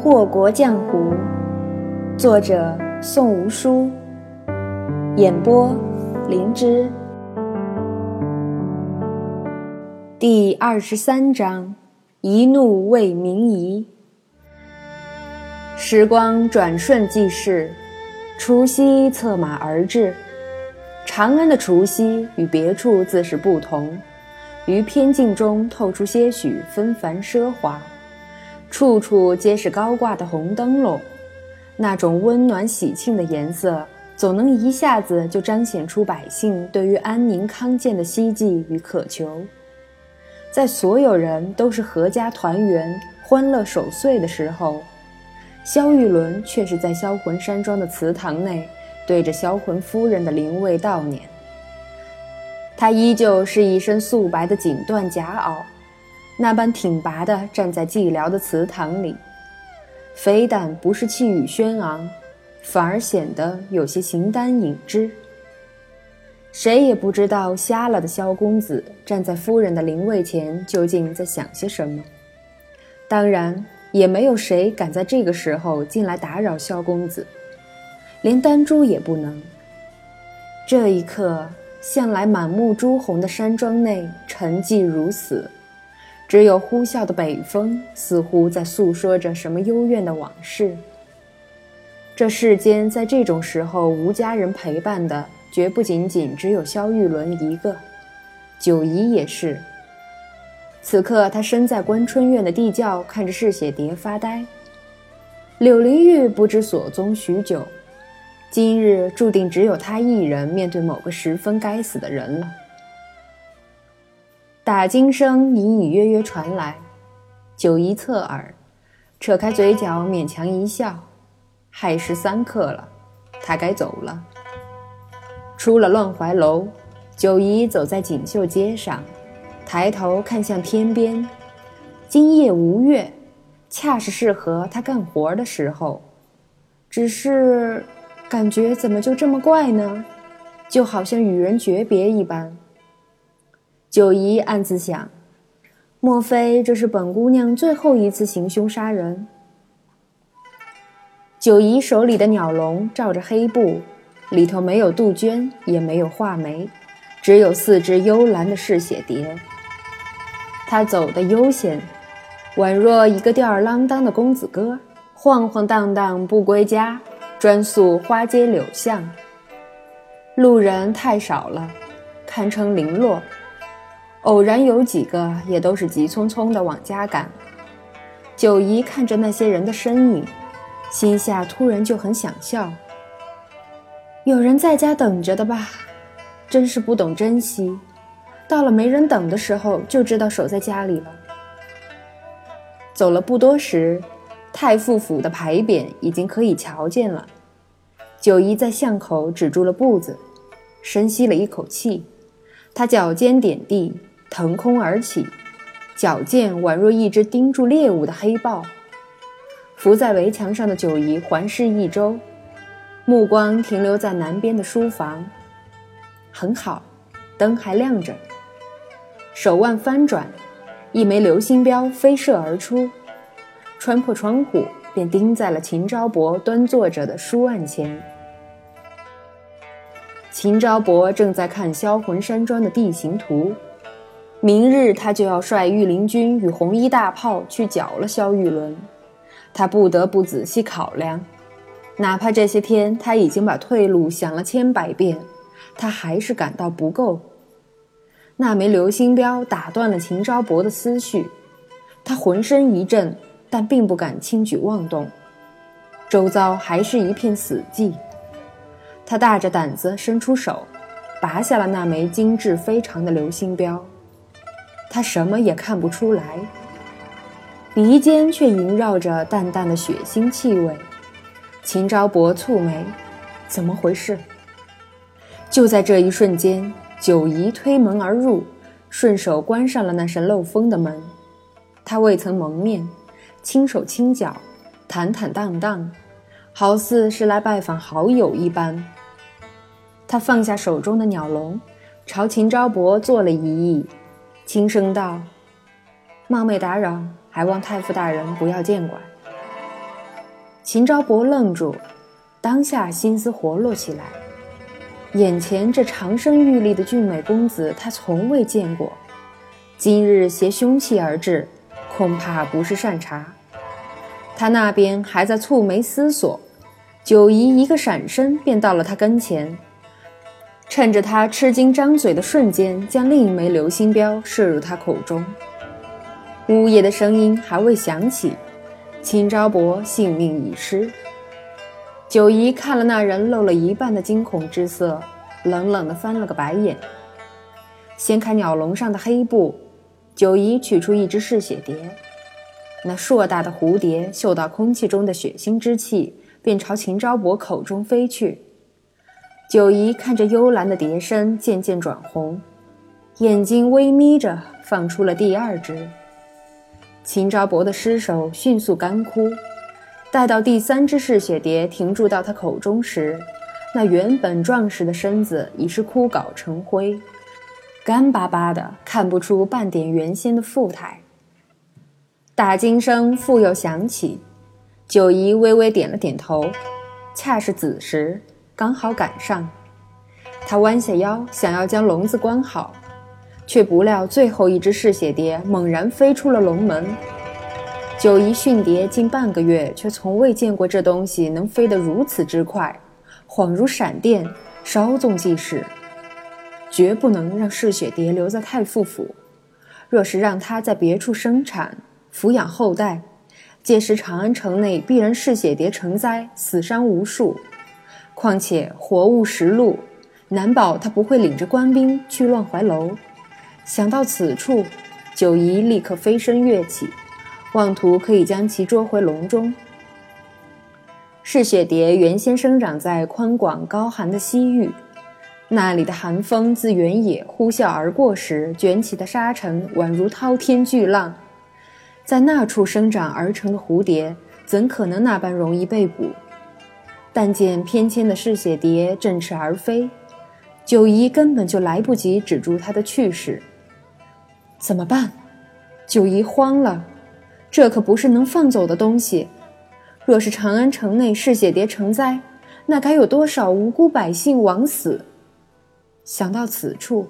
祸国江湖，作者宋无书，演播灵芝。第二十三章：一怒为民夷。时光转瞬即逝，除夕策马而至。长安的除夕与别处自是不同，于偏静中透出些许纷繁奢华。处处皆是高挂的红灯笼，那种温暖喜庆的颜色，总能一下子就彰显出百姓对于安宁康健的希冀与渴求。在所有人都是阖家团圆、欢乐守岁的时候，萧玉伦却是在销魂山庄的祠堂内，对着销魂夫人的灵位悼念。他依旧是一身素白的锦缎夹袄。那般挺拔地站在寂寥的祠堂里，非但不是气宇轩昂，反而显得有些形单影只。谁也不知道瞎了的萧公子站在夫人的灵位前究竟在想些什么。当然，也没有谁敢在这个时候进来打扰萧公子，连丹珠也不能。这一刻，向来满目朱红的山庄内沉寂如死。只有呼啸的北风，似乎在诉说着什么幽怨的往事。这世间在这种时候无家人陪伴的，绝不仅仅只有萧玉伦一个，九姨也是。此刻，他身在关春院的地窖，看着嗜血蝶发呆。柳灵玉不知所踪许久，今日注定只有他一人面对某个十分该死的人了。打金声隐隐约约传来，九姨侧耳，扯开嘴角，勉强一笑。亥时三刻了，他该走了。出了乱怀楼，九姨走在锦绣街上，抬头看向天边。今夜无月，恰是适合他干活的时候。只是，感觉怎么就这么怪呢？就好像与人诀别一般。九姨暗自想：莫非这是本姑娘最后一次行凶杀人？九姨手里的鸟笼罩着黑布，里头没有杜鹃，也没有画眉，只有四只幽蓝的嗜血蝶。她走得悠闲，宛若一个吊儿郎当的公子哥，晃晃荡荡不归家，专宿花街柳巷。路人太少了，堪称零落。偶然有几个，也都是急匆匆地往家赶。九姨看着那些人的身影，心下突然就很想笑。有人在家等着的吧？真是不懂珍惜，到了没人等的时候，就知道守在家里了。走了不多时，太傅府的牌匾已经可以瞧见了。九姨在巷口止住了步子，深吸了一口气，她脚尖点地。腾空而起，矫健宛若一只盯住猎物的黑豹。伏在围墙上的九姨环视一周，目光停留在南边的书房。很好，灯还亮着。手腕翻转，一枚流星镖飞射而出，穿破窗户，便钉在了秦昭伯端坐着的书案前。秦昭伯正在看销魂山庄的地形图。明日他就要率御林军与红衣大炮去剿了萧玉伦，他不得不仔细考量。哪怕这些天他已经把退路想了千百遍，他还是感到不够。那枚流星镖打断了秦昭伯的思绪，他浑身一震，但并不敢轻举妄动。周遭还是一片死寂。他大着胆子伸出手，拔下了那枚精致非常的流星镖。他什么也看不出来，鼻尖却萦绕着淡淡的血腥气味。秦昭伯蹙眉，怎么回事？就在这一瞬间，九姨推门而入，顺手关上了那扇漏风的门。他未曾蒙面，轻手轻脚，坦坦荡荡，好似是来拜访好友一般。他放下手中的鸟笼，朝秦昭伯做了一揖。轻声道：“冒昧打扰，还望太傅大人不要见怪。”秦昭伯愣住，当下心思活络起来。眼前这长生玉立的俊美公子，他从未见过。今日携凶器而至，恐怕不是善茬。他那边还在蹙眉思索，九姨一个闪身便到了他跟前，趁着他吃惊张嘴的瞬间，将另一枚流星镖射入他口中。呜咽的声音还未响起，秦昭伯性命已失。九姨看了那人露了一半的惊恐之色，冷冷地翻了个白眼。掀开鸟笼上的黑布，九姨取出一只嗜血蝶。那硕大的蝴蝶嗅到空气中的血腥之气，便朝秦昭伯口中飞去。九姨看着幽蓝的蝶身渐渐转红，眼睛微眯着，放出了第二只。秦昭伯的尸首迅速干枯。待到第三只嗜血蝶停住到他口中时，那原本壮实的身子已是枯槁成灰，干巴巴的，看不出半点原先的富态。打惊声复又响起，九姨微微点了点头，恰是子时，刚好赶上。他弯下腰，想要将笼子关好，却不料最后一只嗜血蝶猛然飞出了笼门。九姨训蝶近半个月，却从未见过这东西能飞得如此之快，恍如闪电，稍纵即逝。绝不能让嗜血蝶留在太傅府，若是让它在别处生产、抚养后代，届时长安城内必然嗜血蝶成灾，死伤无数。况且活物食禄，难保他不会领着官兵去乱怀楼。想到此处，九姨立刻飞身跃起。妄图可以将其捉回笼中。嗜血蝶原先生长在宽广高寒的西域，那里的寒风自原野呼啸而过时卷起的沙尘宛如滔天巨浪，在那处生长而成的蝴蝶，怎可能那般容易被捕？但见翩跹的嗜血蝶振翅而飞，九姨根本就来不及止住它的去势。怎么办？九姨慌了。这可不是能放走的东西。若是长安城内嗜血蝶成灾，那该有多少无辜百姓枉死？想到此处，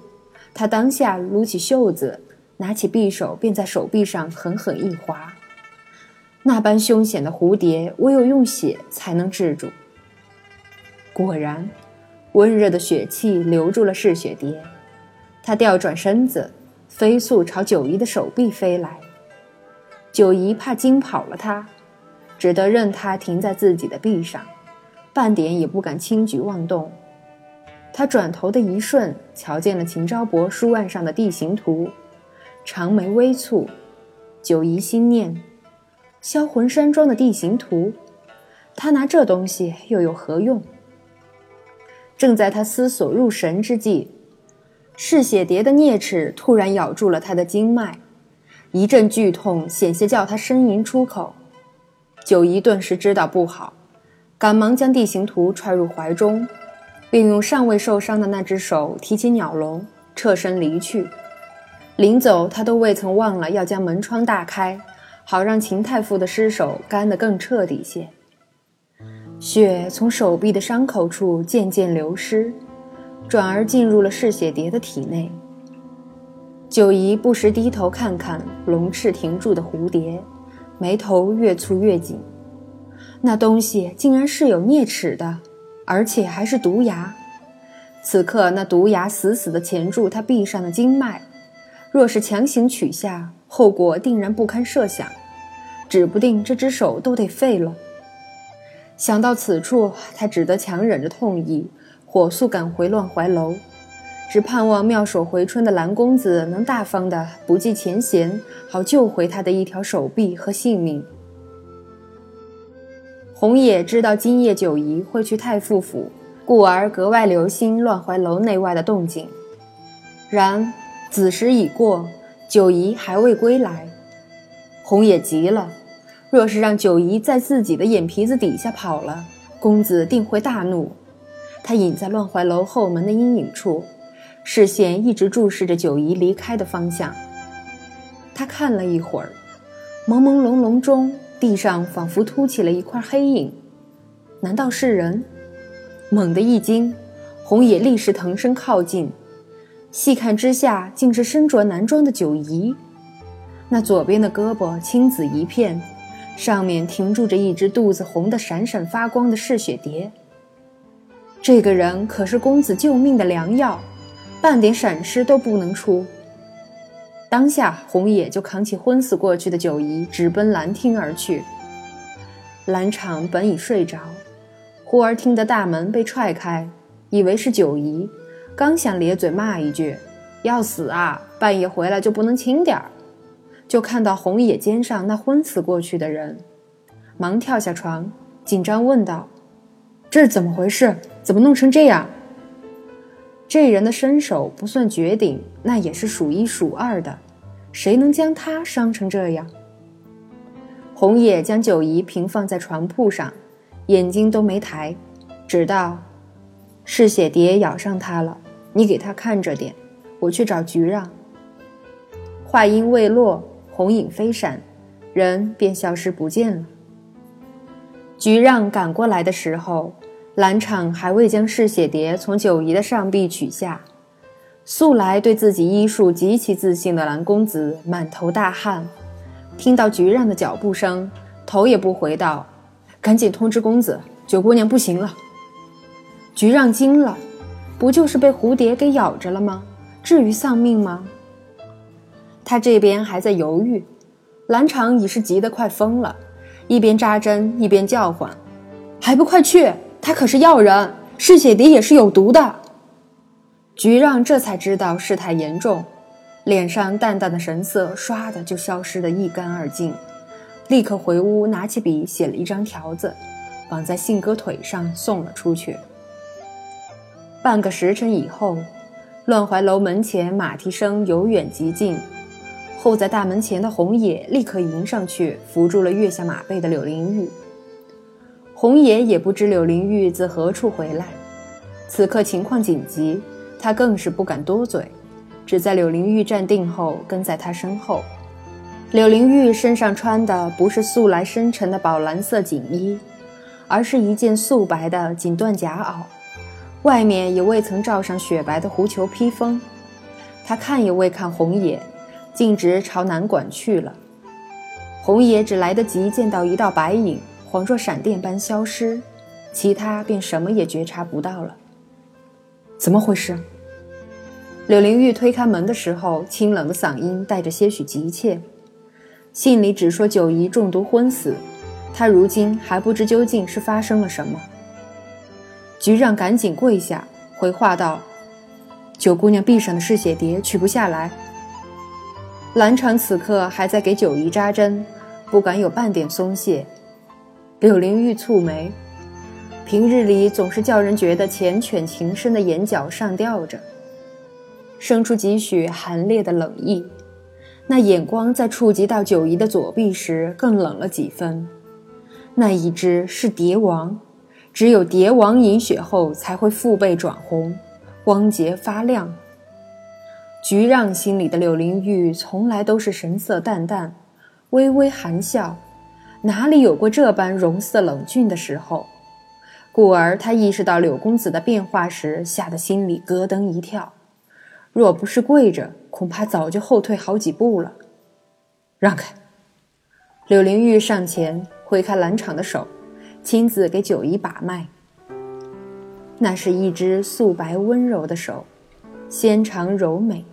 他当下撸起袖子，拿起匕首，便在手臂上狠狠一划。那般凶险的蝴蝶，唯有用血才能制住。果然，温热的血气留住了嗜血蝶，它调转身子，飞速朝九姨的手臂飞来。九姨怕惊跑了他，只得任他停在自己的臂上，半点也不敢轻举妄动。他转头的一瞬，瞧见了秦昭伯书案上的地形图，长眉微蹙。九姨心念：销魂山庄的地形图，他拿这东西又有何用？正在他思索入神之际，嗜血蝶的啮齿突然咬住了他的经脉。一阵剧痛，险些叫他呻吟出口。九姨顿时知道不好，赶忙将地形图揣入怀中，并用尚未受伤的那只手提起鸟笼，侧身离去。临走，他都未曾忘了要将门窗大开，好让秦太傅的尸首干得更彻底些。血从手臂的伤口处渐渐流失，转而进入了嗜血蝶的体内。九姨不时低头看看龙翅停住的蝴蝶，眉头越蹙越紧。那东西竟然是有啮齿的，而且还是毒牙。此刻那毒牙死死地钳住他臂上的经脉，若是强行取下，后果定然不堪设想，指不定这只手都得废了。想到此处，他只得强忍着痛意，火速赶回乱怀楼。只盼望妙手回春的蓝公子能大方的不计前嫌，好救回他的一条手臂和性命。红野知道今夜九姨会去太傅府，故而格外留心乱怀楼内外的动静。然子时已过，九姨还未归来，红野急了。若是让九姨在自己的眼皮子底下跑了，公子定会大怒。他隐在乱怀楼后门的阴影处。视线一直注视着九姨离开的方向。他看了一会儿，朦朦胧胧中地上仿佛凸起了一块黑影，难道是人？猛地一惊，红野立时腾身靠近，细看之下，竟是身着男装的九姨。那左边的胳膊青紫一片，上面停住着一只肚子红得闪闪发光的嗜血蝶。这个人可是公子救命的良药，半点闪失都不能出。当下，红野就扛起昏死过去的九姨，直奔兰厅而去。兰场本已睡着，忽而听得大门被踹开，以为是九姨，刚想咧嘴骂一句“要死啊，半夜回来就不能轻点儿”，就看到红野肩上那昏死过去的人，忙跳下床，紧张问道：“这是怎么回事？怎么弄成这样？”这人的身手不算绝顶，那也是数一数二的，谁能将他伤成这样？红叶将九姨平放在床铺上，眼睛都没抬，只道：“嗜血蝶咬上他了，你给他看着点，我去找菊让。”话音未落，红影飞闪，人便消失不见了。菊让赶过来的时候。兰场还未将嗜血蝶从九姨的上臂取下，素来对自己医术极其自信的蓝公子满头大汗，听到菊让的脚步声，头也不回道：“赶紧通知公子，九姑娘不行了。”菊让惊了，不就是被蝴蝶给咬着了吗？至于丧命吗？他这边还在犹豫，兰场已是急得快疯了，一边扎针一边叫唤：“还不快去！”他可是药人，嗜血蝶也是有毒的。菊让这才知道事态严重，脸上淡淡的神色唰的就消失得一干二净，立刻回屋拿起笔写了一张条子，绑在信鸽腿上送了出去。半个时辰以后，乱怀楼门前马蹄声由远及近，候在大门前的红野立刻迎上去扶住了跃下马背的柳灵玉。红野也不知柳灵玉自何处回来，此刻情况紧急，他更是不敢多嘴，只在柳灵玉站定后跟在他身后。柳灵玉身上穿的不是素来深沉的宝蓝色锦衣，而是一件素白的锦缎夹袄，外面也未曾罩上雪白的狐裘披风。他看也未看红野，径直朝南馆去了。红爷只来得及见到一道白影。恍若闪电般消失，其他便什么也觉察不到了。怎么回事？柳灵玉推开门的时候，清冷的嗓音带着些许急切。信里只说九姨中毒昏死，他如今还不知究竟是发生了什么。局让赶紧跪下回话道：“九姑娘臂上的嗜血蝶取不下来。”兰场此刻还在给九姨扎针，不敢有半点松懈。柳灵玉蹙眉，平日里总是叫人觉得缱绻情深的眼角上吊着，生出几许寒冽的冷意。那眼光在触及到九姨的左臂时，更冷了几分。那一只是蝶王，只有蝶王饮血后才会腹背转红，光洁发亮。菊让心里的柳灵玉从来都是神色淡淡，微微含笑。哪里有过这般容色冷峻的时候？故而他意识到柳公子的变化时，吓得心里咯噔一跳。若不是跪着，恐怕早就后退好几步了。让开！柳灵玉上前挥开兰场的手，亲自给九姨把脉。那是一只素白温柔的手，纤长柔美。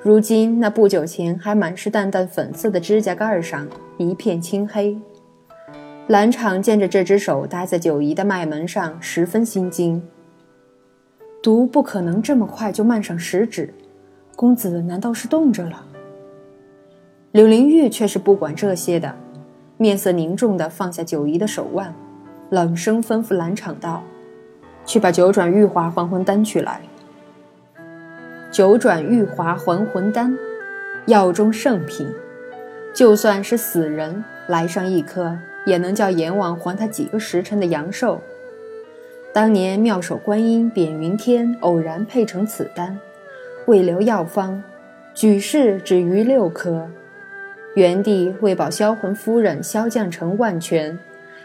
如今那不久前还满是淡淡粉色的指甲盖上，一片青黑。兰场见着这只手搭在九姨的脉门上，十分心惊。毒不可能这么快就漫上食指，公子难道是冻着了？柳灵玉却是不管这些的，面色凝重地放下九姨的手腕，冷声吩咐兰场道：“去把九转玉华还魂丹取来。”九转玉华还魂丹，药中圣品，就算是死人来上一颗。也能叫阎王还他几个时辰的阳寿。当年妙手观音扁云天偶然配成此丹，未留药方，举世只余六颗。原地为保销魂夫人萧将成万全，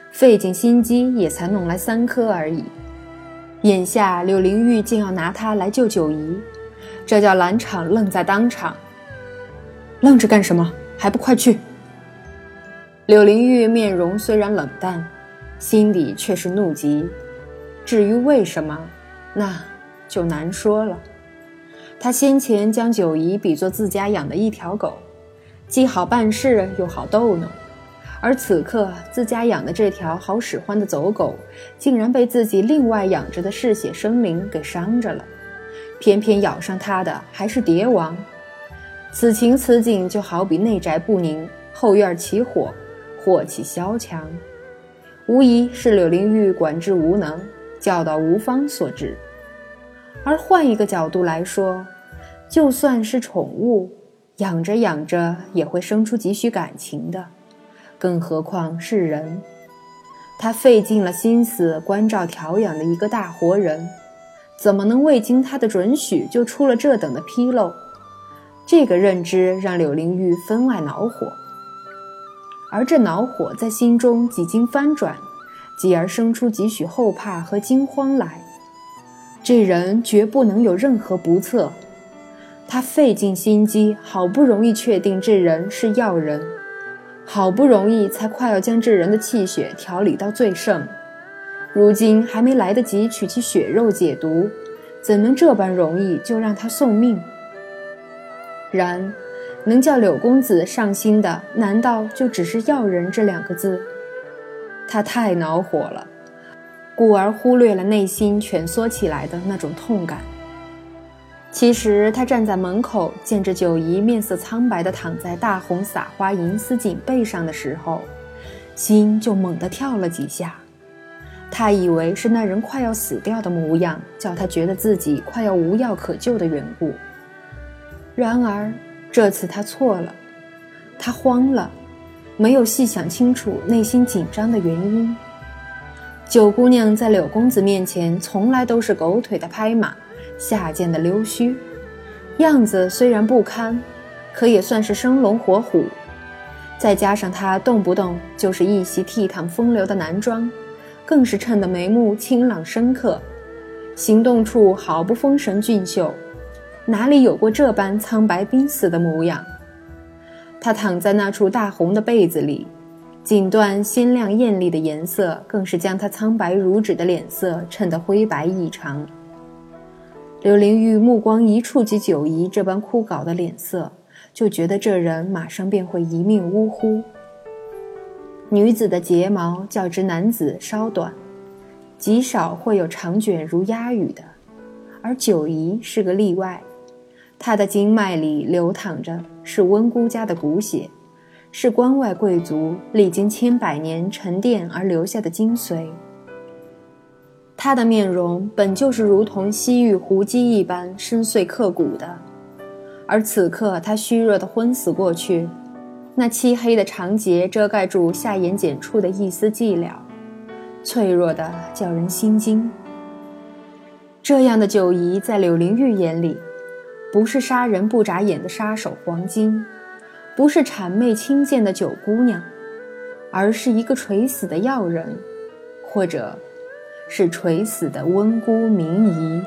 费尽心机也才弄来三颗而已。眼下柳灵玉竟要拿它来救九姨，这叫兰场愣在当场。愣着干什么？还不快去！柳灵玉面容虽然冷淡，心里却是怒极。至于为什么，那就难说了。他先前将九姨比作自家养的一条狗，既好办事又好逗弄，而此刻自家养的这条好使唤的走狗，竟然被自己另外养着的嗜血生灵给伤着了，偏偏咬上他的还是蝶王。此情此景，就好比内宅不宁，后院起火，祸起萧墙，无疑是柳灵玉管制无能，教导无方所致。而换一个角度来说，就算是宠物，养着养着也会生出几许感情的，更何况是人。他费尽了心思关照调养的一个大活人，怎么能未经他的准许就出了这等的纰漏？这个认知让柳灵玉分外恼火，而这恼火在心中几经翻转，继而生出几许后怕和惊慌来。这人绝不能有任何不测。他费尽心机，好不容易确定这人是药人，好不容易才快要将这人的气血调理到最盛，如今还没来得及取其血肉解毒，怎能这般容易就让他送命？然，能叫柳公子上心的，难道就只是“要人”这两个字？他太恼火了，故而忽略了内心蜷缩起来的那种痛感。其实他站在门口，见着九姨面色苍白地躺在大红撒花银丝锦被上的时候，心就猛地跳了几下。他以为是那人快要死掉的模样，叫他觉得自己快要无药可救的缘故。然而，这次他错了，他慌了，没有细想清楚内心紧张的原因。九姑娘在柳公子面前从来都是狗腿的拍马，下贱的溜须，样子虽然不堪，可也算是生龙活虎。再加上她动不动就是一袭倜傥风流的男装，更是衬得眉目清朗深刻，行动处毫不风神俊秀。哪里有过这般苍白濒死的模样？他躺在那处大红的被子里，锦缎鲜亮艳丽的颜色，更是将他苍白如纸的脸色衬得灰白异常。柳灵玉目光一触及九姨这般枯槁的脸色，就觉得这人马上便会一命呜呼。女子的睫毛较之男子稍短，极少会有长卷如鸦羽的，而九姨是个例外。她的经脉里流淌着是温姑家的骨血，是关外贵族历经千百年沉淀而留下的精髓。他的面容本就是如同西域胡姬一般深邃刻骨的，而此刻他虚弱的昏死过去，那漆黑的长睫遮盖住下眼睑处的一丝寂寥，脆弱的叫人心惊。这样的九姨在柳灵玉眼里。不是杀人不眨眼的杀手黄金，不是谄媚轻贱的九姑娘，而是一个垂死的药人，或者，是垂死的温姑明仪。